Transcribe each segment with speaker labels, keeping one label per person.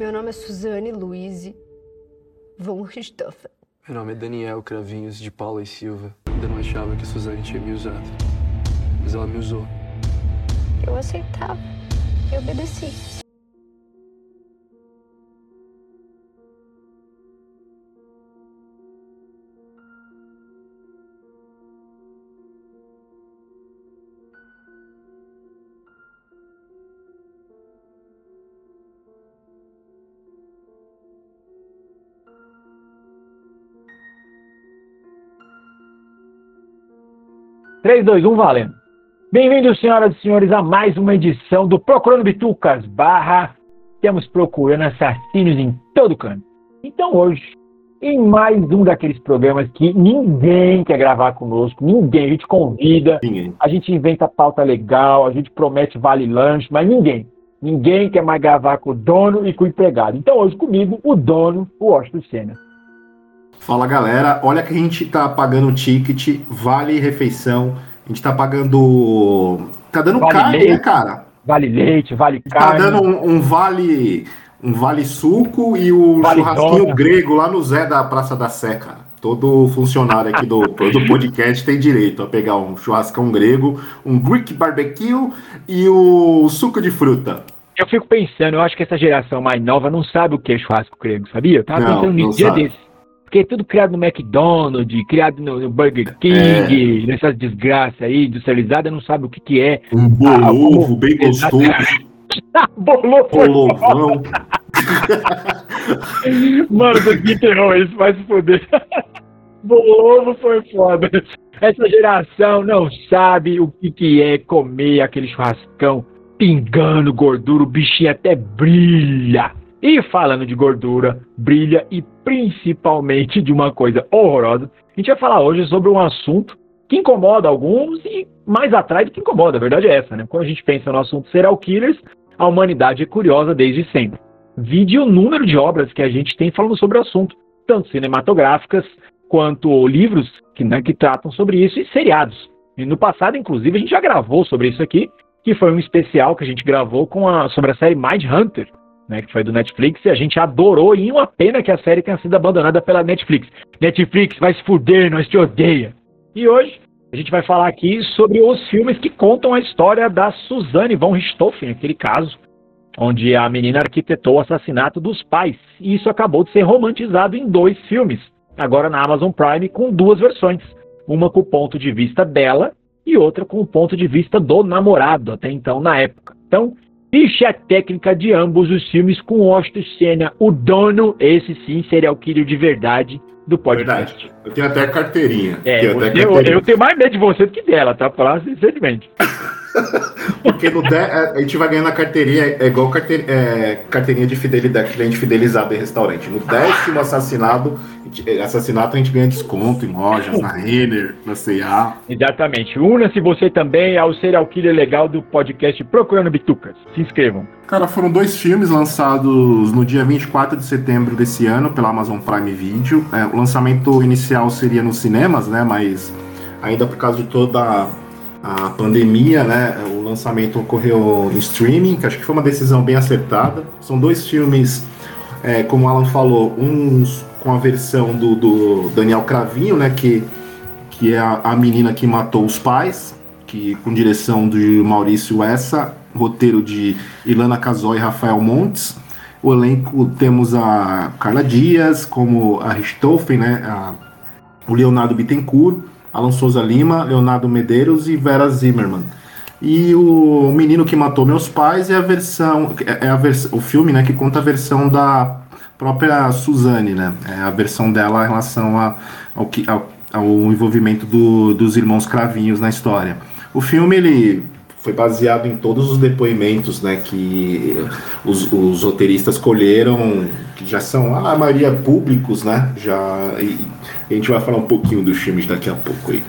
Speaker 1: Meu nome é Suzane Luiz von Richthofen.
Speaker 2: Meu nome é Daniel Cravinhos de Paula e Silva. Ainda não achava que a Suzane tinha me usado. Mas ela me usou.
Speaker 1: Eu aceitava e obedeci.
Speaker 3: Três, dois, um, valendo. Bem-vindos, senhoras e senhores, a mais uma edição do Procurando Bitucas barra Temos Procurando Assassinos em todo canto. Então hoje, em mais um daqueles programas que ninguém quer gravar conosco, ninguém, a gente convida,
Speaker 4: Ninguém.
Speaker 3: a gente inventa pauta legal, a gente promete vale lanche, mas ninguém. Ninguém quer mais gravar com o dono e com o empregado. Então hoje comigo, o dono, o Washington Senna.
Speaker 4: Fala galera, olha que a gente tá pagando ticket, vale refeição, a gente tá pagando. Tá dando
Speaker 3: Vale
Speaker 4: carne,
Speaker 3: leite.
Speaker 4: né, cara?
Speaker 3: Vale leite, vale
Speaker 4: Tá
Speaker 3: carne.
Speaker 4: dando um, um vale. Um vale suco e o
Speaker 3: Vale
Speaker 4: churrasquinho
Speaker 3: dona.
Speaker 4: grego lá no Zé da Praça da Sé, cara. Todo funcionário aqui do, do podcast tem direito a pegar um churrascão grego, um Greek barbecue e o suco de fruta.
Speaker 3: Eu fico pensando, eu acho que essa geração mais nova não sabe o que é churrasco grego, sabia? Eu tava
Speaker 4: Não,
Speaker 3: pensando nisso dia
Speaker 4: sabe.
Speaker 3: Porque é tudo criado no McDonald's, criado no, Burger
Speaker 4: É.
Speaker 3: King, nessas desgraças aí, industrializada, não sabe o que que é.
Speaker 4: Um
Speaker 3: Ah,
Speaker 4: bolovo
Speaker 3: como-
Speaker 4: bem gostoso,
Speaker 3: Bolou, foi
Speaker 4: polovão.
Speaker 3: Mano, você me enterrou isso, vai se foder. Bolovo foi foda. Essa geração não sabe o que, que é comer aquele churrascão pingando gordura, o bichinho até brilha. E falando de gordura, brilha e principalmente de uma coisa horrorosa, a gente vai falar hoje sobre um assunto que incomoda alguns e mais atrás do que incomoda, a verdade é essa, né? Quando a gente pensa no assunto serial killers, a humanidade é curiosa desde sempre. Vide o número de obras que a gente tem falando sobre o assunto, tanto cinematográficas quanto livros que, né, que tratam sobre isso e seriados. E no passado, inclusive, a gente já gravou sobre isso aqui, que foi um especial que a gente gravou com a, sobre a série Mind Hunter, né, que foi do Netflix, e a gente adorou, e uma pena que a série tenha sido abandonada pela Netflix. Netflix, vai se fuder, nós te odeia. E hoje a gente vai falar aqui sobre os filmes que contam a história da Suzanne von Richthofen, aquele caso onde a menina arquitetou o assassinato dos pais. E isso acabou de ser romantizado em dois filmes, agora na Amazon Prime, com duas versões. Uma com o ponto de vista dela e outra com o ponto de vista do namorado, até então na época. Então, fiche a técnica de ambos os filmes com Washington Senna, o dono, esse sim, serial killer de verdade do podcast.
Speaker 4: Verdade. Eu tenho até carteirinha.
Speaker 3: É,
Speaker 4: tenho até
Speaker 3: você- eu,
Speaker 4: carteirinha.
Speaker 3: eu tenho mais medo de você do que dela, tá? Falar sinceramente.
Speaker 4: Porque no de- a gente vai ganhando a carteirinha, é igual carte- é, carteirinha de fidelidade, cliente fidelizado em restaurante. No décimo assassinato, a gente- assassinato a gente ganha desconto em lojas, na Renner, na C&A.
Speaker 3: Exatamente. Una-se você também ao serial killer legal do podcast Procurando Bitucas. Se inscrevam.
Speaker 4: Cara, foram dois filmes lançados no dia 24 de setembro desse ano pela Amazon Prime Video. É, o lançamento inicial seria nos cinemas, né? Mas ainda por causa de toda a, pandemia, né? O lançamento ocorreu no streaming, que acho que foi uma decisão bem acertada. São dois filmes, é, como o Alan falou, uns com a versão do, do Daniel Cravinho, né? Que, que é a, a menina que matou os pais, que com direção de Maurício Essa, roteiro de Ilana Casoy e Rafael Montes. O elenco temos a Carla Dias, como a Richthofen, né? A- o Leonardo Bittencourt, Alan Souza Lima, Leonardo Medeiros e Vera Zimmerman. E o Menino que Matou Meus Pais é a versão, é a vers o filme, né, que conta a versão da própria Suzane, né? É a versão dela em relação a- ao, que, ao, ao envolvimento do- dos irmãos Cravinhos na história. O filme ele foi baseado em todos os depoimentos, né, que os, os roteiristas colheram, que já são a maioria públicos, né? Já a gente vai falar um pouquinho dos filmes daqui a pouco aí.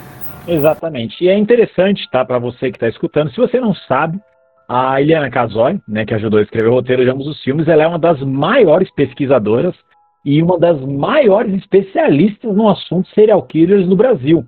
Speaker 3: Exatamente. E é interessante, tá, para você que está escutando, se você não sabe, a Eliana Casoy, né, que ajudou a escrever o roteiro de ambos os filmes, ela é uma das maiores pesquisadoras e uma das maiores especialistas no assunto serial killers no Brasil.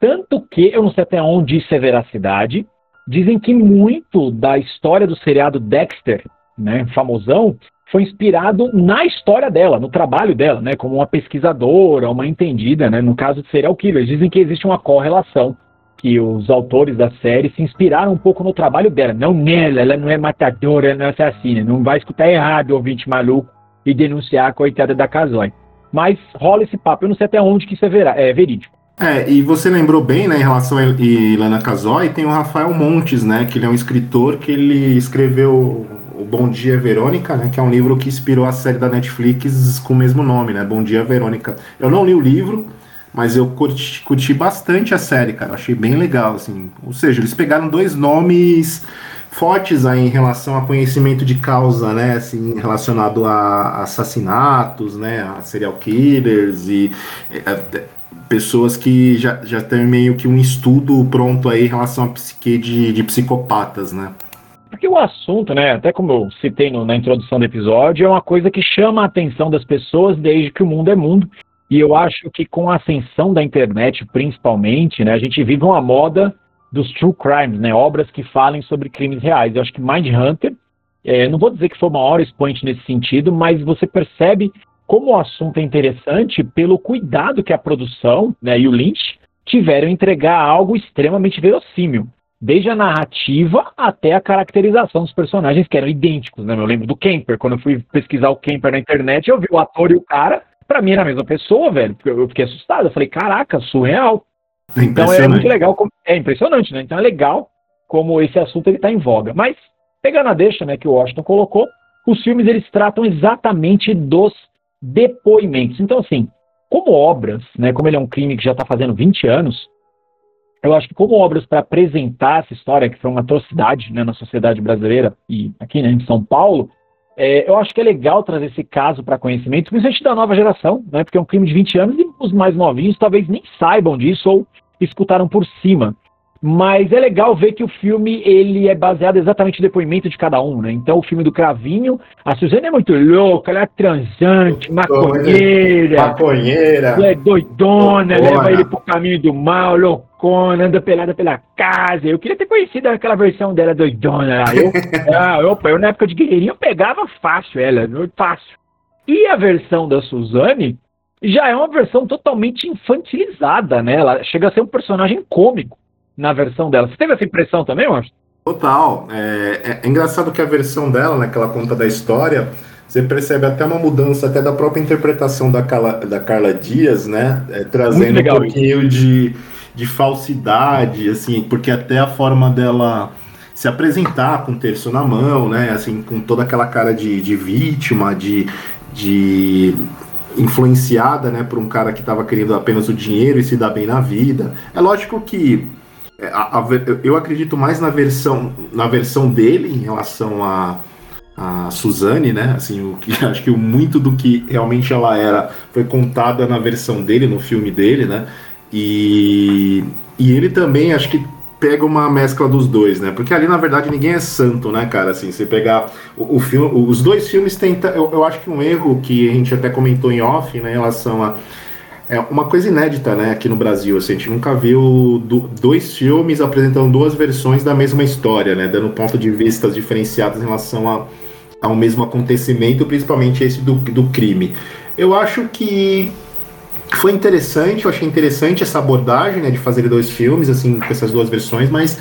Speaker 3: Tanto que, eu não sei até onde isso é veracidade, dizem que muito da história do seriado Dexter, né, famosão, foi inspirado na história dela, no trabalho dela, né, como uma pesquisadora, uma entendida, né, no caso de serial killers. Dizem que existe uma correlação, que os autores da série se inspiraram um pouco no trabalho dela, não nela, ela não é matadora, ela não é assassina, não vai escutar errado, ouvinte maluco, e denunciar a coitada da Casói. Mas rola esse papo, eu não sei até onde que isso é, é verídico.
Speaker 4: É, e você lembrou bem, né, em relação a Ilana Casoy, tem o Rafael Montes, né, que ele é um escritor que ele escreveu o Bom Dia Verônica, né, que é um livro que inspirou a série da Netflix com o mesmo nome, né, Bom Dia Verônica. Eu não li o livro, mas eu curti, curti bastante a série, cara, achei bem legal, assim. Ou seja, eles pegaram dois nomes fortes aí em relação a conhecimento de causa, né, assim, relacionado a assassinatos, né, a serial killers e é, é, pessoas que já, já têm meio que um estudo pronto aí em relação à psique de, de psicopatas, né.
Speaker 3: Porque o assunto, né, até como eu citei no, na introdução do episódio, é uma coisa que chama a atenção das pessoas desde que o mundo é mundo. E eu acho que com a ascensão da internet, principalmente, né, a gente vive uma moda dos true crimes, né, obras que falem sobre crimes reais. Eu acho que Mindhunter, é, não vou dizer que foi o maior expoente nesse sentido, mas você percebe como o assunto é interessante pelo cuidado que a produção né, e o Lynch tiveram em entregar algo extremamente verossímil desde a narrativa até a caracterização dos personagens que eram idênticos, né? Eu lembro do Kemper, quando eu fui pesquisar o Kemper na internet, eu vi o ator e o cara, para mim era a mesma pessoa, velho. Eu fiquei assustado, eu falei, caraca, surreal. É então é muito legal, como... é impressionante, né? Então é legal como esse assunto ele tá em voga. Mas pegando a deixa, né, que o Washington colocou, os filmes eles tratam exatamente dos depoimentos. Então assim, como obras, né, como ele é um crime que já está fazendo 20 anos, eu acho que como obras para apresentar essa história, que foi uma atrocidade né, na sociedade brasileira e aqui né, em São Paulo, é, eu acho que é legal trazer esse caso para conhecimento, principalmente da nova geração, né, porque é um crime de 20 anos e os mais novinhos talvez nem saibam disso ou escutaram por cima. Mas é legal ver que o filme ele é baseado exatamente no depoimento de cada um, né? Então o filme do Cravinho, a Suzane é muito louca, ela é transante, maconheira,
Speaker 4: maconheira,
Speaker 3: é doidona, leva ele pro caminho do mal, loucona, anda pelada pela casa. Eu queria ter conhecido aquela versão dela doidona. Eu, ah, opa, eu na época de guerreirinho pegava fácil ela, fácil. E a versão da Suzane já é uma versão totalmente infantilizada, né? Ela chega a ser um personagem cômico na versão dela. Você teve essa impressão também, eu acho?
Speaker 4: Total. É, é, é, engraçado que a versão dela, né, que ela conta da história, você percebe até uma mudança até da própria interpretação da Carla, da Carla Dias, né? É, trazendo um pouquinho de, de falsidade, assim, porque até a forma dela se apresentar com o terço na mão, né? Assim, com toda aquela cara de, de vítima, de, de influenciada, né, por um cara que estava querendo apenas o dinheiro e se dar bem na vida. É lógico que a, a, eu acredito mais na versão, na versão dele em relação a, a Suzane, né? Assim, o que acho que muito do que realmente ela era foi contada na versão dele, no filme dele, né? E, e ele também acho que pega uma mescla dos dois, né? Porque ali na verdade ninguém é santo, né, cara? Assim, você pegar o, o filme, os dois filmes tentam, eu, eu acho que um erro que a gente até comentou em off, né, em relação a é uma coisa inédita, né, aqui no Brasil. Assim, a gente nunca viu do, dois filmes apresentando duas versões da mesma história, né, dando ponto de vista diferenciados em relação a, ao mesmo acontecimento, principalmente esse do, do crime. Eu acho que foi interessante, eu achei interessante essa abordagem, né, de fazer dois filmes, assim, com essas duas versões, mas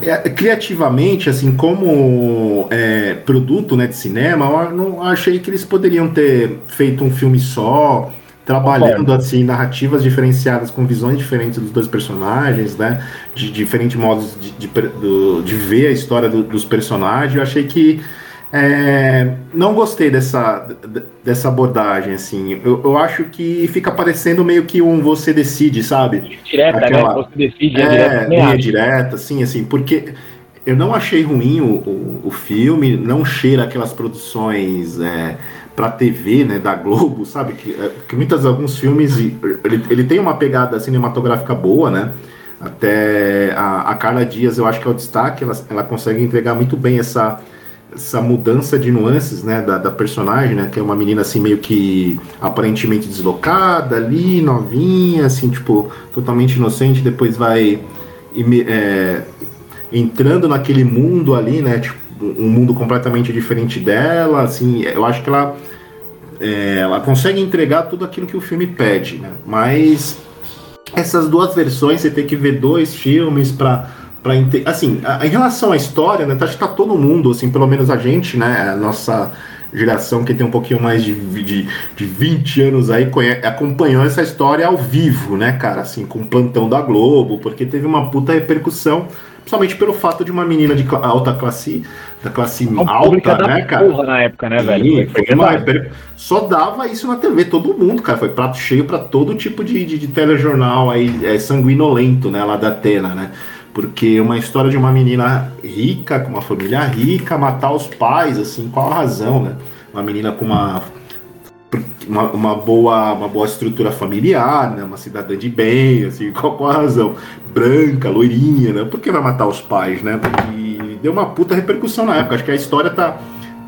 Speaker 4: é, criativamente, assim, como é, produto, né, de cinema, eu não achei que eles poderiam ter feito um filme só, trabalhando assim narrativas diferenciadas com visões diferentes dos dois personagens, né? De diferentes modos de, de, de, ver a história do, dos personagens. Eu achei que é, não gostei dessa, dessa abordagem, assim. Eu, eu acho que fica parecendo meio que um você decide, sabe?
Speaker 3: Direta, né? Aquela, né? Você decide,
Speaker 4: é, é linha direta, assim, assim, porque eu não achei ruim o, o, o filme, não cheira aquelas produções. É, para TV, né, da Globo, sabe? Que, é, que muitas alguns filmes ele, ele tem uma pegada cinematográfica boa, né? Até a, a Carla Dias, eu acho que é o destaque, ela, ela consegue entregar muito bem essa, essa mudança de nuances, né, da, da personagem, né, que é uma menina assim meio que aparentemente deslocada ali, novinha, assim, tipo, totalmente inocente, depois vai é, entrando naquele mundo ali, né, tipo, um mundo completamente diferente dela, assim, eu acho que ela é, ela consegue entregar tudo aquilo que o filme pede, né? Mas essas duas versões você tem que ver dois filmes para para assim, a, em relação à história, né, acho que tá todo mundo, assim, pelo menos a gente, né, a nossa geração que tem um pouquinho mais de, de, de 20 anos aí, acompanhou essa história ao vivo, né, cara, assim, com o plantão da Globo, porque teve uma puta repercussão, principalmente pelo fato de uma menina de alta classe, da classe alta, né, cara?
Speaker 3: Porra na época, né, velho?
Speaker 4: Foi, foi uma. Só dava isso na TV, todo mundo, cara, foi prato cheio para todo tipo de, de, de telejornal aí, é, sanguinolento, né, lá da Atena, né? Porque uma história de uma menina rica, com uma família rica, matar os pais, assim, qual a razão, né? Uma menina com uma, uma, uma boa, uma boa estrutura familiar, né? Uma cidadã de bem, assim, qual, qual a razão? Branca, loirinha, né? Por que vai matar os pais, né? E deu uma puta repercussão na época. Acho que a história tá,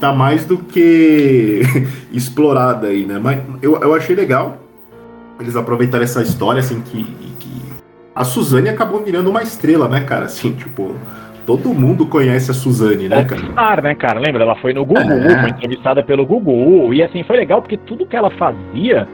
Speaker 4: tá mais do que explorada aí, né? Mas eu, eu achei legal eles aproveitaram essa história, assim, que a Suzane acabou virando uma estrela, né, cara? Assim, tipo, todo mundo conhece a Suzane, né, cara?
Speaker 3: Star, né, cara? Lembra? Ela foi no Gugu, é. foi entrevistada pelo Gugu. E assim, foi legal porque tudo que ela fazia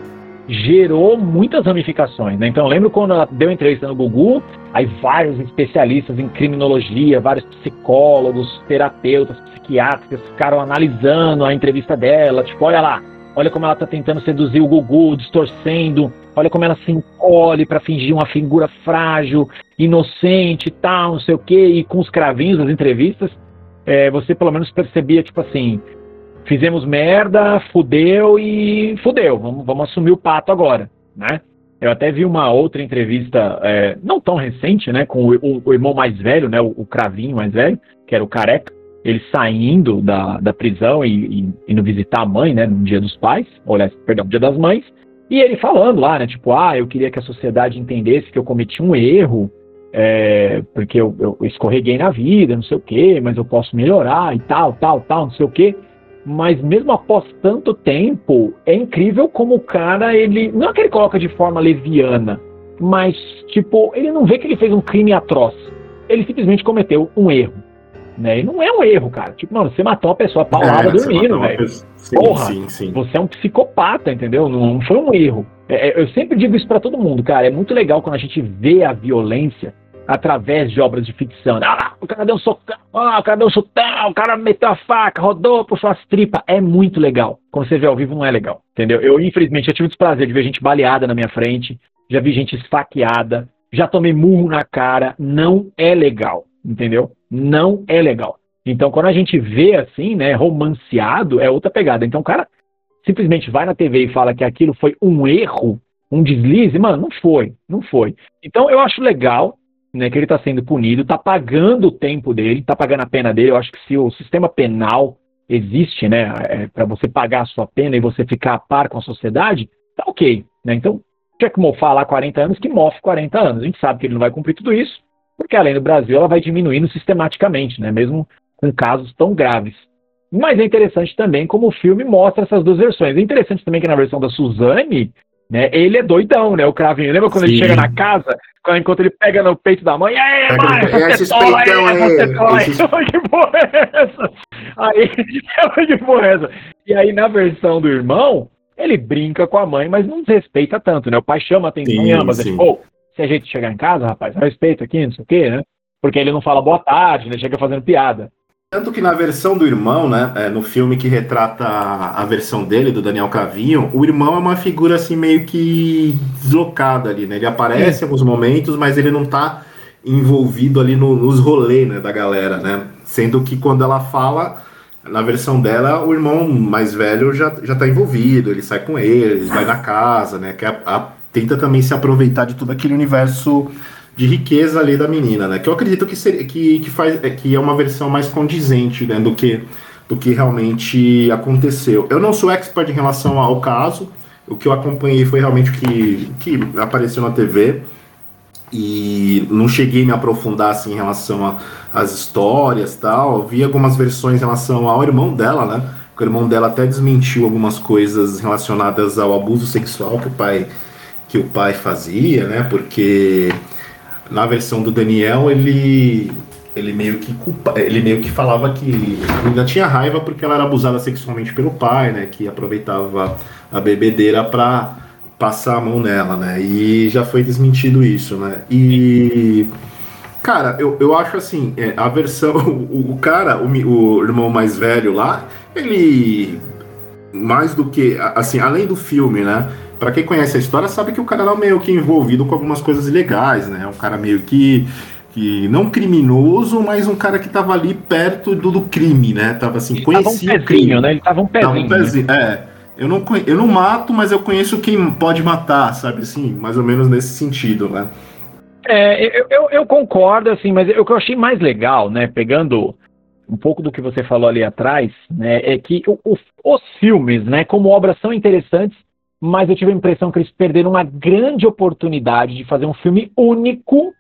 Speaker 3: gerou muitas ramificações, né? Então, lembro quando ela deu entrevista no Gugu, aí vários especialistas em criminologia, vários psicólogos, terapeutas, psiquiatras ficaram analisando a entrevista dela, tipo, olha lá, olha como ela tá tentando seduzir o Gugu, distorcendo Olha como ela se encolhe para fingir uma figura frágil, inocente e tal, não sei o quê. E com os cravinhos das entrevistas, é, você pelo menos percebia, tipo assim, fizemos merda, fudeu e fudeu. Vamos, vamos assumir o pato agora, né? Eu até vi uma outra entrevista, é, não tão recente, né, com o, o, o irmão mais velho, né, o, o, cravinho mais velho, que era o careca, ele saindo da, da prisão e, e indo visitar a mãe, né, no dia dos pais, ou, perdão, no dia das mães, e ele falando lá, né? Tipo, ah, eu queria que a sociedade entendesse que eu cometi um erro, é, porque eu, eu, escorreguei na vida, não sei o quê, mas eu posso melhorar e tal, tal, tal, não sei o quê. Mas mesmo após tanto tempo, é incrível como o cara, ele. Não é que ele coloca de forma leviana, mas, tipo, ele não vê que ele fez um crime atroz. Ele simplesmente cometeu um erro. Né? E não é um erro, cara. Tipo, mano, você matou uma pessoa paulada é, dormindo, velho. Porra, sim, sim. você é um psicopata, entendeu? Não, foi um erro. É, é eu sempre digo isso para todo mundo, cara. É muito legal quando a gente vê a violência através de obras de ficção. Ah, o cara deu um socão, ah, o cara deu um chutão, o cara meteu a faca, rodou, puxou as tripas. É muito legal. Quando você vê ao vivo, não é legal, entendeu? Eu, infelizmente, já tive o desprazer de ver gente baleada na minha frente, já vi gente esfaqueada, já tomei murro na cara. Não é legal, entendeu? não é legal. Então, quando a gente vê assim, né, romanceado, é outra pegada. Então, o cara simplesmente vai na TV e fala que aquilo foi um erro, um deslize, mano, não foi, não foi. Então, eu acho legal, né, que ele está sendo punido, está pagando o tempo dele, está pagando a pena dele. Eu acho que se o sistema penal existe, né, é, para você pagar a sua pena e você ficar a par com a sociedade, tá ok, né? Então, tinha que mofar lá 40 anos, que mofe 40 anos. A gente sabe que ele não vai cumprir tudo isso, porque além do Brasil ela vai diminuindo sistematicamente, né, mesmo com casos tão graves. Mas é interessante também como o filme mostra essas duas versões. É interessante também que na versão da Suzane, né, ele é doidão, né, o cravinho. Lembra quando Sim. ele chega na casa, enquanto ele pega no peito da mãe, é, mãe, essa tetola aí, essa tetola. Que porra é essa? Aí, que porra é essa? E aí na versão do irmão, ele brinca com a mãe, mas não desrespeita tanto, né? O pai chama a atenção sim, e ama, sim. Oh, se a gente chegar em casa, rapaz, respeito aqui, não sei o quê, né? Porque ele não fala boa tarde, né? Chega fazendo piada.
Speaker 4: Tanto que na versão do irmão, né, é, no filme que retrata a versão dele, do Daniel Cavinho, o irmão é uma figura assim meio que deslocada ali, né? Ele aparece em alguns momentos, mas ele não tá envolvido ali no, nos rolês né, da galera, né? Sendo que quando ela fala, na versão dela, o irmão mais velho já, já tá envolvido, ele sai com ele, ele vai na casa, né? Que é a, a tenta também se aproveitar de todo aquele universo de riqueza ali da menina, né? Que eu acredito que, seria, que, que, faz, é, que é uma versão mais condizente né, do, que, do que realmente aconteceu. Eu não sou expert em relação ao caso, o que eu acompanhei foi realmente o que, que apareceu na TV e não cheguei a me aprofundar assim, em relação às histórias tal. Vi algumas versões em relação ao irmão dela, né? O irmão dela até desmentiu algumas coisas relacionadas ao abuso sexual que o pai que o pai fazia, né? Porque na versão do Daniel ele ele meio que culpa, ele meio que falava que ainda tinha raiva porque ela era abusada sexualmente pelo pai, né? Que aproveitava a bebedeira para passar a mão nela, né? E já foi desmentido isso, né? E cara, eu, eu acho assim, é, a versão, o, o cara, o, o irmão mais velho lá, ele mais do que assim, além do filme, né? Para quem conhece a história sabe que o cara era meio que envolvido com algumas coisas ilegais, né? Um cara meio que que não criminoso, mas um cara que tava ali perto do, do crime, né? Tava assim,
Speaker 3: Ele conhecia tava um pezinho, né? Ele tava um pezinho. Tava um pezinho,
Speaker 4: né? é. Eu não, eu não mato, mas eu conheço quem pode matar, sabe assim? Mais ou menos nesse sentido, né?
Speaker 3: É, eu, eu, eu concordo, assim, mas o que eu achei mais legal, né, pegando um pouco do que você falou ali atrás, né, é que o, o, os filmes, né, como obras são interessantes, mas eu tive a impressão que eles perderam uma grande oportunidade de fazer um filme único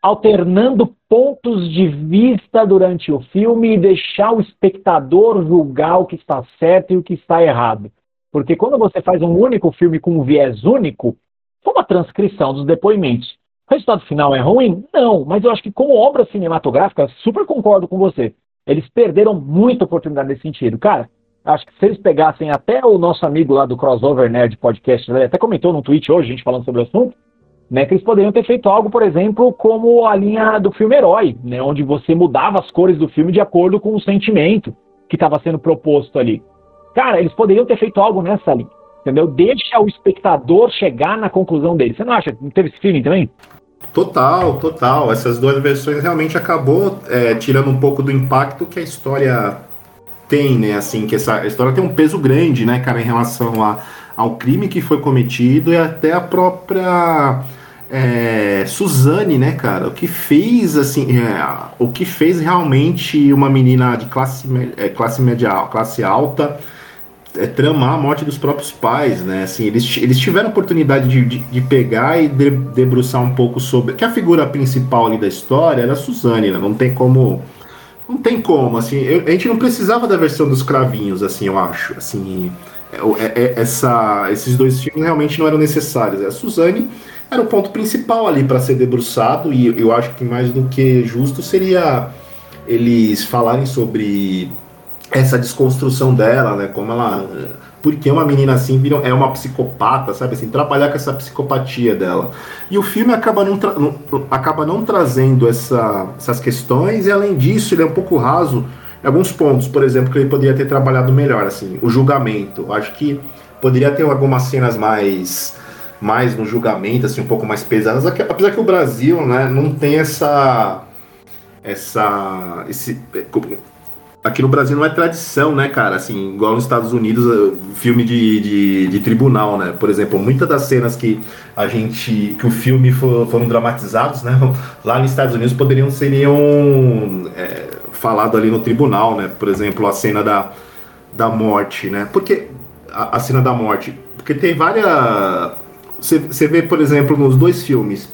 Speaker 3: alternando pontos de vista durante o filme e deixar o espectador julgar o que está certo e o que está errado. Porque quando você faz um único filme com um viés único, como a transcrição dos depoimentos, o resultado final é ruim? Não, mas eu acho que como obra cinematográfica, super concordo com você. Eles perderam muita oportunidade nesse sentido. Cara, acho que se eles pegassem até o nosso amigo lá do Crossover Nerd Podcast, ele até comentou no tweet hoje, a gente falando sobre o assunto, né, que eles poderiam ter feito algo, por exemplo, como a linha do filme Herói, né, onde você mudava as cores do filme de acordo com o sentimento que estava sendo proposto ali. Cara, eles poderiam ter feito algo nessa linha, entendeu? Deixa o espectador chegar na conclusão dele. Você não acha? Não teve esse feeling também?
Speaker 4: Total, total. Essas duas versões realmente acabou é, tirando um pouco do impacto que a história tem, né? Assim, que essa história tem um peso grande, né, cara, em relação a, ao crime que foi cometido e até a própria é, Suzane, né, cara? O que fez, assim, é, o que fez realmente uma menina de classe, é, classe média, classe alta é, tramar a morte dos próprios pais, né? Assim, eles, eles tiveram oportunidade de, de, de pegar e de, debruçar um pouco sobre. Que a figura principal ali da história era a Suzane, né? Não tem como. Não tem como, assim. Eu, a gente não precisava da versão dos cravinhos, assim, eu acho. Assim. É, é, essa, esses dois filmes realmente não eram necessários. A Suzane era o ponto principal ali para ser debruçado, e eu acho que mais do que justo seria eles falarem sobre essa desconstrução dela, né? Como ela. Porque uma menina assim é uma psicopata, sabe assim? Trabalhar com essa psicopatia dela. E o filme acaba não, não acaba não trazendo essa, essas questões, e além disso, ele é um pouco raso em alguns pontos, por exemplo, que ele poderia ter trabalhado melhor, assim, o julgamento. Acho que poderia ter algumas cenas mais mais no julgamento, assim, um pouco mais pesadas, apesar que o Brasil, né, não tem essa essa esse aqui no Brasil não é tradição, né, cara? Assim, igual nos Estados Unidos, eh, filme de, de, de, tribunal, né? Por exemplo, muitas das cenas que a gente. que o filme for, foram dramatizados, né? Lá nos Estados Unidos poderiam seriam é, falado ali no tribunal, né? Por exemplo, a cena da, da morte, né? Porque a, a cena da morte, porque tem várias você vê, por exemplo, nos dois filmes,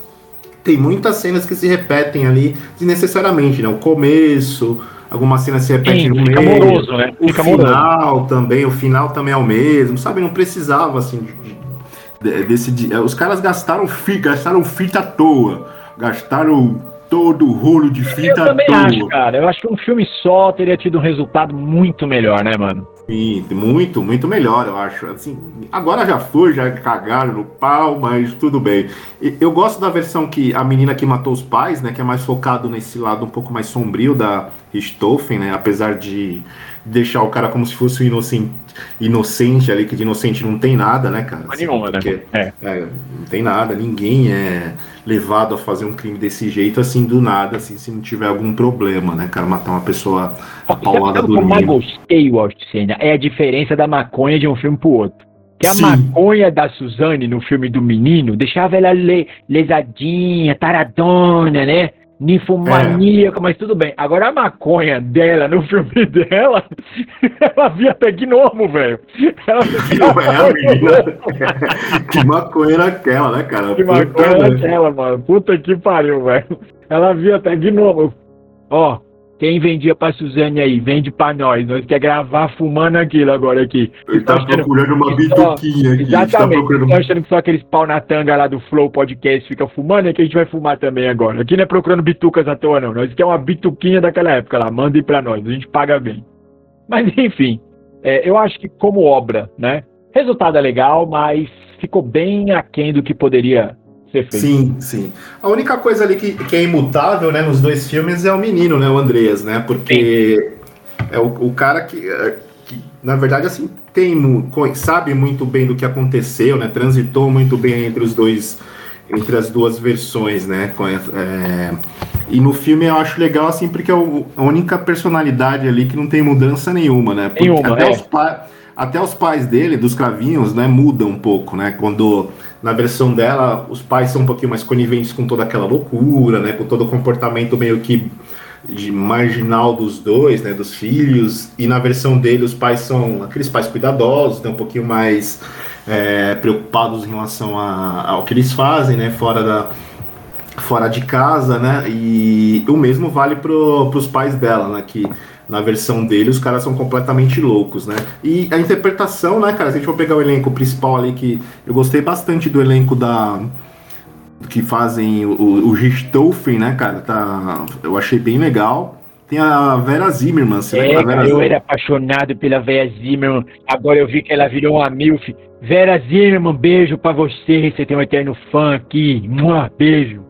Speaker 4: tem muitas cenas que se repetem ali desnecessariamente, né? O começo, algumas cenas se repetem no meio. Amoroso, né? O fica final amoroso. também, o final também é o mesmo, sabe? Não precisava, assim, de, de, desse... De, os caras gastaram fita, gastaram fita à toa, gastaram todo o rolo de fita
Speaker 3: Eu também acho, cara. Eu acho que um filme só teria tido um resultado muito melhor, né, mano?
Speaker 4: Sim, muito, muito melhor, eu acho. Assim, agora já foi, já cagaram no pau, mas tudo bem. Eu gosto da versão que a menina que matou os pais, né, que é mais focado nesse lado um pouco mais sombrio da Richthofen, né, apesar de deixar o cara como se fosse um inocente, inocente ali, que de inocente não tem nada, né, cara?
Speaker 3: Assim, nenhuma, né?
Speaker 4: É. É, não tem nada, ninguém é levado a fazer um crime desse jeito, assim, do nada, assim, se não tiver algum problema, né, cara? Matar uma pessoa
Speaker 3: paulada do O que eu mais gostei, Walt é a diferença da maconha de um filme pro outro. Que a Sim. maconha da Suzane no filme do menino deixava ela le lesadinha, taradona, né? Ninfomaníaca, é. mas tudo bem. Agora a maconha dela, no filme dela, ela via até gnomo, velho. Ela
Speaker 4: é, que maconha era aquela, né, cara?
Speaker 3: Que maconha era aquela, mano. Puta que pariu, velho. Ela via até gnomo. Ó, Quem vendia pra Suzane aí? Vende pra nós. Nós quer gravar fumando aquilo agora aqui.
Speaker 4: Ele tá
Speaker 3: achando-
Speaker 4: procurando uma
Speaker 3: Só-
Speaker 4: bituquinha aqui. Tá
Speaker 3: Exatamente.
Speaker 4: procurando
Speaker 3: Estão achando que só aqueles pau na tanga lá do Flow Podcast fica fumando, é que a gente vai fumar também agora. Aqui não é procurando bitucas à toa, não. Nós quer uma bituquinha daquela época lá. Mandem pra nós, a gente paga bem. Mas enfim, é, eu acho que como obra, né? Resultado é legal, mas ficou bem aquém do que poderia ser feito.
Speaker 4: Sim, sim. A única coisa ali que, que é imutável, né, nos dois filmes é o menino, né, o Andreas, né, porque é o, o cara que, é, que, na verdade, assim, tem, sabe muito bem do que aconteceu, né, transitou muito bem entre os dois, entre as duas versões, né, é, e no filme eu acho legal, assim, porque é a única personalidade ali que não tem mudança nenhuma, né, porque
Speaker 3: Nenhuma,
Speaker 4: até
Speaker 3: é.
Speaker 4: os até os pais dele, dos cravinhos, né, mudam um pouco, né? Quando na versão dela os pais são um pouquinho mais coniventes com toda aquela loucura, né? Com todo o comportamento meio que de marginal dos dois, né? Dos filhos. E na versão dele os pais são aqueles pais cuidadosos, né? Um pouquinho mais é, preocupados em relação a- ao que eles fazem, né? Fora da fora de casa, né? E o mesmo vale para os pais dela, né? Que na versão dele os caras são completamente loucos, né? E a interpretação, né, cara? Se a gente for pegar o elenco principal ali, que eu gostei bastante do elenco da que fazem o, o né, cara? Tá, eu achei bem legal. Tem a Vera Zimmerman, você
Speaker 3: É,
Speaker 4: lembra Vera
Speaker 3: eu era apaixonado pela Vera Zimmerman. Agora eu vi que ela virou uma MILF. Vera Zimmerman, beijo pra você. Você tem um eterno fã aqui. Mua, beijo.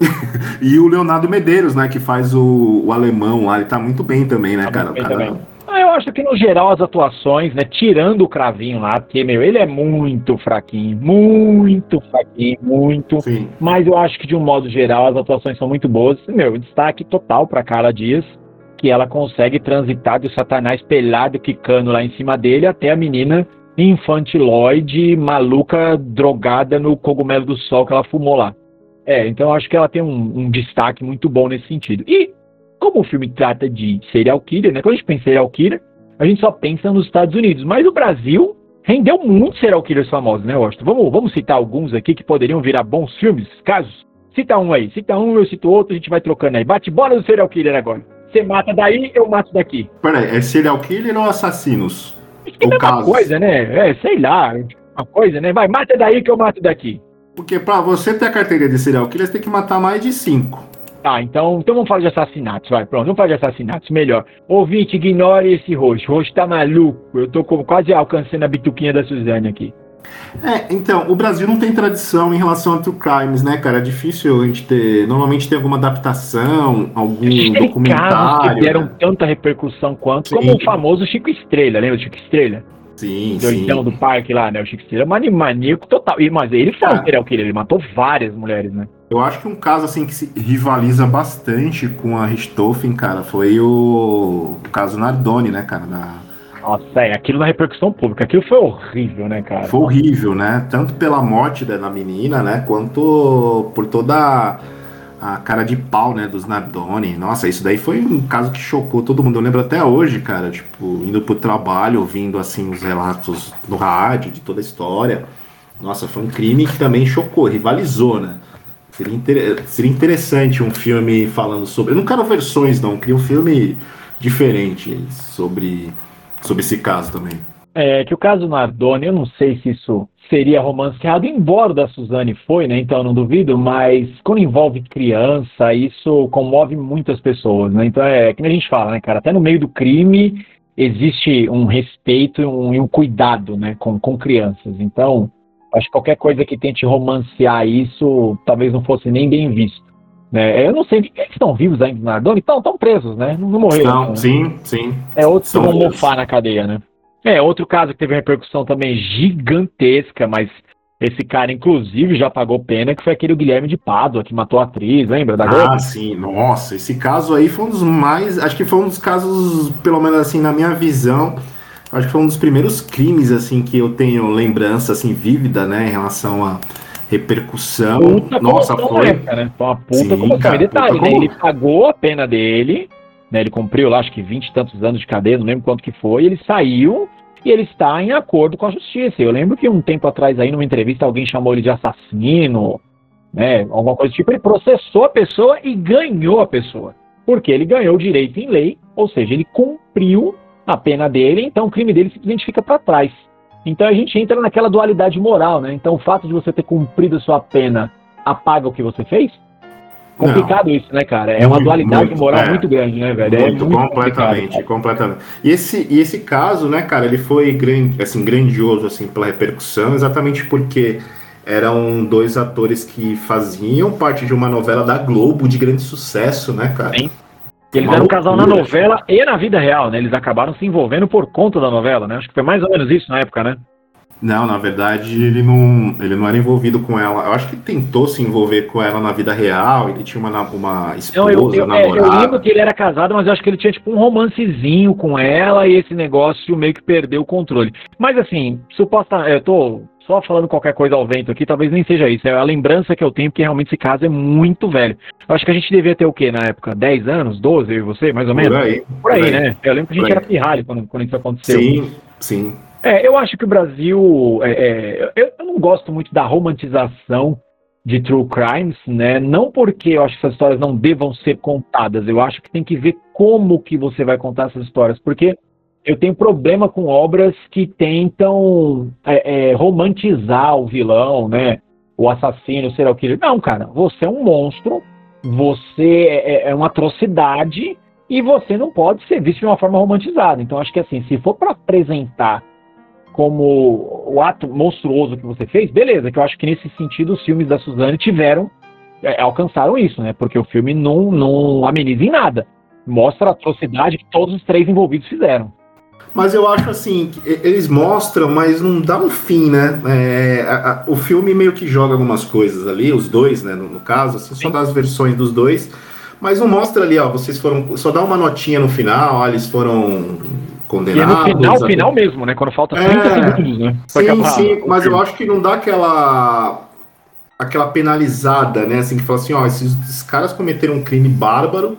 Speaker 4: E o Leonardo Medeiros, né, que faz o, o alemão lá, ele tá muito bem também, né,
Speaker 3: Tá
Speaker 4: cara?
Speaker 3: bem
Speaker 4: cara-.
Speaker 3: Ah, eu acho que no geral as atuações, né, tirando o cravinho lá, porque, meu, ele é muito fraquinho, muito fraquinho, muito.
Speaker 4: Sim.
Speaker 3: Mas eu acho que de um modo geral as atuações são muito boas. Meu, destaque total pra Carla Dias, que ela consegue transitar do satanás pelado quicando lá em cima dele até a menina infantiloide, maluca, drogada no cogumelo do sol que ela fumou lá. É, então eu acho que ela tem um, um destaque muito bom nesse sentido. E como o filme trata de serial killer, né? Quando a gente pensa em serial killer, a gente só pensa nos Estados Unidos. Mas o Brasil rendeu muitos serial killers famosos, né, Washington? Vamos, vamos citar alguns aqui que poderiam virar bons filmes, casos. Cita um aí, cita um, eu cito outro, a gente vai trocando aí. Bate bola do serial killer agora. Você mata daí, eu mato daqui.
Speaker 4: Peraí, é serial killer ou assassinos?
Speaker 3: Acho que é a mesma
Speaker 4: casos?
Speaker 3: coisa, né? É, sei lá, uma coisa, né? Vai, mata daí que eu mato daqui.
Speaker 4: Porque pra você ter a carteira de serial killer, você tem que matar mais de cinco.
Speaker 3: Tá, então, então vamos falar de assassinatos, vai, pronto, vamos falar de assassinatos, melhor. Ouvinte, ignore esse roxo, o roxo tá maluco, eu tô quase alcançando a bituquinha da Suzane aqui.
Speaker 4: É, então, o Brasil não tem tradição em relação a true crimes, né, cara? É difícil a gente ter. Normalmente tem alguma adaptação, algum
Speaker 3: Tem
Speaker 4: documentário.
Speaker 3: que deram
Speaker 4: né?
Speaker 3: tanta repercussão quanto,
Speaker 4: Sim.
Speaker 3: como o famoso Chico Estrela, lembra do Chico Estrela?
Speaker 4: Sim, sim.
Speaker 3: Doidão do parque lá, né, o Estrela, mani- maníaco total, e, mas ele foi
Speaker 4: Cara.
Speaker 3: serial killer, ele matou várias mulheres, né?
Speaker 4: Eu acho que um caso assim que se rivaliza bastante com a Richthofen, cara, foi o, o caso Nardoni, né, cara? Da...
Speaker 3: Nossa, é, aquilo na repercussão pública, aquilo foi horrível, né, cara?
Speaker 4: Foi horrível, né? Tanto pela morte da menina, né? Quanto por toda a, cara de pau, né? Dos Nardoni. Nossa, isso daí foi um caso que chocou todo mundo. Eu lembro até hoje, cara, tipo, indo pro trabalho, ouvindo assim os relatos no rádio de toda a história. Nossa, foi um crime que também chocou, rivalizou, né? Seria, inter- seria interessante um filme falando sobre. Eu não quero versões, não. Eu queria um filme diferente sobre, sobre esse caso também.
Speaker 3: É que o caso Nardoni, eu não sei se isso seria romanceado, embora da Suzane foi, né? Então eu não duvido, mas quando envolve criança, isso comove muitas pessoas, né? Então é que a gente fala, né, cara? Até no meio do crime existe um respeito e um, um cuidado, né, com, com crianças. Então, acho que qualquer coisa que tente romancear isso talvez não fosse nem bem visto. Né? Eu não sei, eles estão vivos ainda, Nardoni? Estão, estão presos, né? Não, não morreram.
Speaker 4: Não,
Speaker 3: né?
Speaker 4: sim, sim.
Speaker 3: É outros que vão mofar na cadeia, né? É, outro caso que teve uma repercussão também gigantesca, mas esse cara, inclusive, já pagou pena, que foi aquele Guilherme de Pádua, que matou a atriz, lembra da Globo?
Speaker 4: Ah, sim. Nossa, esse caso aí foi um dos mais. Acho que foi um dos casos, pelo menos assim, na minha visão. Acho que foi um dos primeiros crimes, assim, que eu tenho lembrança, assim, vívida, né, em relação à repercussão.
Speaker 3: Puta
Speaker 4: Nossa, foi.
Speaker 3: época, né? Foi uma puta
Speaker 4: Sim,
Speaker 3: comoção.
Speaker 4: cara,
Speaker 3: E detalhe, né?
Speaker 4: como-
Speaker 3: Ele pagou a pena dele, né? Ele cumpriu lá, acho que 20 e tantos anos de cadeia, não lembro quanto que foi, ele saiu e ele está em acordo com a justiça. Eu lembro que um tempo atrás aí, numa entrevista, alguém chamou ele de assassino, né? Alguma coisa do tipo, ele processou a pessoa e ganhou a pessoa. Porque ele ganhou o direito em lei, ou seja, ele cumpriu a pena dele, então o crime dele simplesmente fica para trás. Então a gente entra naquela dualidade moral, né? Então o fato de você ter cumprido a sua pena apaga o que você fez? Complicado não. isso, né, cara? É uma muito, dualidade muito, moral é. muito grande, né, velho?
Speaker 4: Muito, é muito completamente, completamente. E esse, e esse caso, né, cara, ele foi grande, assim, grandioso assim, pela repercussão, exatamente porque eram dois atores que faziam parte de uma novela da Globo de grande sucesso, né, cara? Sim.
Speaker 3: Eles eram um casal na novela e na vida real, né? Eles acabaram se envolvendo por conta da novela, né? Acho que foi mais ou menos isso na época, né?
Speaker 4: Não, na verdade ele não, ele não era envolvido com ela. Eu acho que ele tentou se envolver com ela na vida real. Ele tinha uma, uma esposa, não, eu, eu, namorada. É,
Speaker 3: eu lembro que ele era casado, mas eu acho que ele tinha tipo um romancezinho com ela e esse negócio meio que perdeu o controle. Mas assim, suposta, eu tô só falando qualquer coisa ao vento aqui, talvez nem seja isso. É a lembrança que eu tenho, porque realmente esse caso é muito velho. Eu acho que a gente devia ter o quê na época? 10 anos? 12, eu e você, mais ou menos?
Speaker 4: Por aí.
Speaker 3: Por aí, por aí. né? Eu lembro que a gente era pirralho quando, quando isso aconteceu.
Speaker 4: Sim, sim.
Speaker 3: É, eu acho que o Brasil. É, é, eu, eu não gosto muito da romantização de true crimes, né? Não porque eu acho que essas histórias não devam ser contadas, eu acho que tem que ver como que você vai contar essas histórias, porque eu tenho problema com obras que tentam é, é, romantizar o vilão, né? O assassino, o serial killer. Não, cara, você é um monstro, você é, é, é uma atrocidade e você não pode ser visto de uma forma romantizada. Então, acho que assim, se for para apresentar como o ato monstruoso que você fez, beleza, que eu acho que nesse sentido os filmes da Suzane tiveram, é, alcançaram isso, né? Porque o filme não, não ameniza em nada. Mostra a atrocidade que todos os três envolvidos fizeram.
Speaker 4: Mas eu acho assim, eles mostram, mas não dá um fim, né? É, a, a, o filme meio que joga algumas coisas ali, os dois, né? No, no caso, assim, só das versões dos dois. Mas não mostra ali, ó, vocês foram. Só dá uma notinha no final, ó, eles foram condenados.
Speaker 3: E é no final, até... final mesmo, né? Quando falta 30 é, segundos, né?
Speaker 4: Sim, sim, mas eu acho que não dá aquela aquela penalizada, né? Assim, que fala assim, ó, esses, esses caras cometeram um crime bárbaro,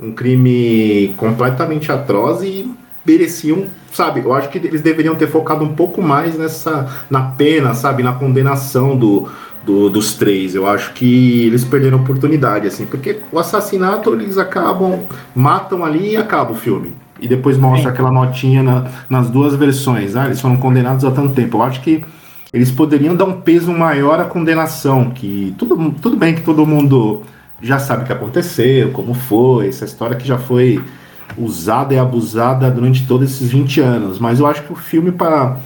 Speaker 4: um crime completamente atroz e mereciam, sabe? Eu acho que eles deveriam ter focado um pouco mais nessa na pena, sabe, na condenação do, do, dos três. Eu acho que eles perderam a oportunidade, assim, porque o assassinato eles acabam, matam ali e acaba o filme. E depois mostra Sim. aquela notinha na, nas duas versões. Ah, eles foram condenados há tanto tempo. Eu acho que eles poderiam dar um peso maior à condenação, que tudo, tudo bem que todo mundo já sabe o que aconteceu, como foi, essa história que já foi usada e abusada durante todos esses 20 anos. Mas eu acho que o filme, para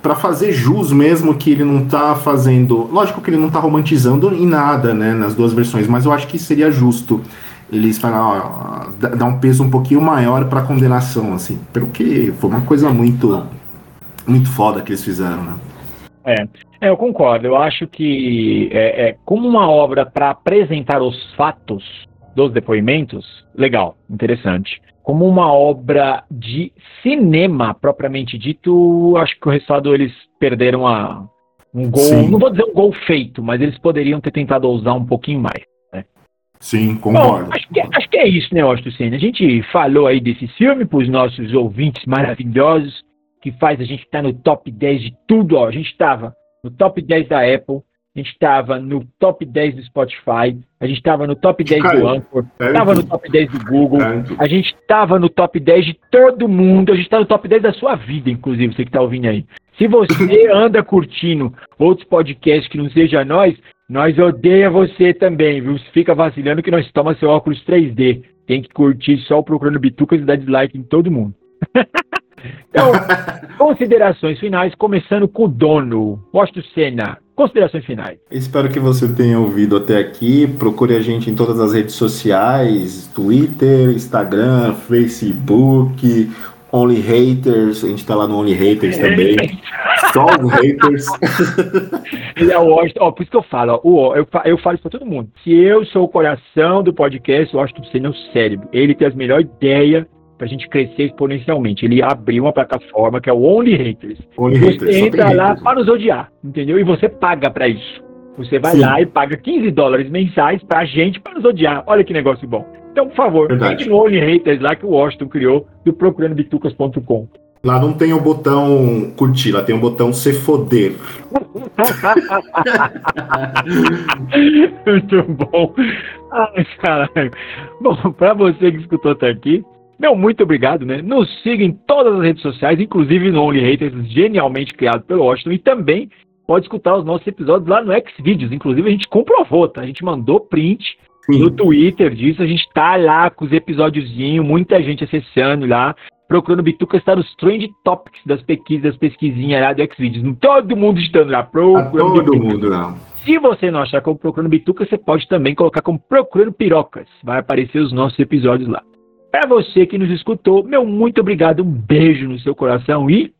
Speaker 4: para fazer jus mesmo que ele não tá fazendo. Lógico que ele não tá romantizando em nada, né, nas duas versões, mas eu acho que seria justo eles falar, dar um peso um pouquinho maior para condenação, assim, pelo que foi uma coisa muito muito foda que eles fizeram, né?
Speaker 3: É, é eu concordo. Eu acho que é, é como uma obra para apresentar os fatos dos depoimentos, legal, interessante. Como uma obra de cinema propriamente dito, acho que o resultado eles perderam a, um gol, Sim. não vou dizer um gol feito, mas eles poderiam ter tentado ousar um pouquinho mais.
Speaker 4: Sim, concordo. Bom,
Speaker 3: acho, que, acho, que, é isso, né, Austin A gente falou aí desse filme para os nossos ouvintes maravilhosos, que faz a gente estar tá no top 10 de tudo. Ó. A gente estava no top 10 da Apple, a gente estava no top 10 do Spotify, a gente estava no top 10 do Anchor, estava no top 10 do Google, a gente estava no top 10 de todo mundo, a gente está no top 10 da sua vida, inclusive, você que está ouvindo aí. Se você anda curtindo outros podcasts que não seja nós, nós odeia você também, viu? Fica vacilando que nós toma seu óculos 3D. Tem que curtir só procurando bitucas e dar dislike em todo mundo. então, considerações finais, começando com o dono. Gosto Senna. Considerações finais.
Speaker 4: Espero que você tenha ouvido até aqui. Procure a gente em todas as redes sociais: Twitter, Instagram, Facebook, Only Haters, a gente tá lá no Only Haters também. Só os haters.
Speaker 3: Ele é o Washington, ó, por isso que eu falo, ó, eu, eu falo isso pra todo mundo. Se eu sou o coração do podcast, o Washington Senna é o cérebro. Ele tem as melhores ideias pra gente crescer exponencialmente. Ele abriu uma plataforma que é o Only Haters. Only você haters, entra lá haters. para nos odiar, entendeu? E você paga pra isso. Você vai Sim. lá e paga 15 dólares mensais pra gente para nos odiar. Olha que negócio bom. Então, por favor, entre no Only Haters lá que o Washington criou do procurandobitucas.com.
Speaker 4: Lá não tem o botão curtir, lá tem o botão se foder.
Speaker 3: Muito bom. Ai, caralho. Bom, pra você que escutou até aqui, meu muito obrigado, né? Nos siga em todas as redes sociais, inclusive no Only Haters, genialmente criado pelo Washington, e também pode escutar os nossos episódios lá no Xvideos. Inclusive, a gente comprovou, tá? A gente mandou print Sim. no Twitter disso, a gente tá lá com os episódiozinhos, muita gente acessando lá, procurando Bituca, está nos trend topics das pesquisas, das pesquisinhas lá do Xvideos. Todo mundo estando lá, procurando.
Speaker 4: Tá todo Bituca. mundo lá.
Speaker 3: Se você não achar como procurando Bituca, você pode também colocar como procurando pirocas. Vai aparecer os nossos episódios lá. Para você que nos escutou, meu muito obrigado, um beijo no seu coração e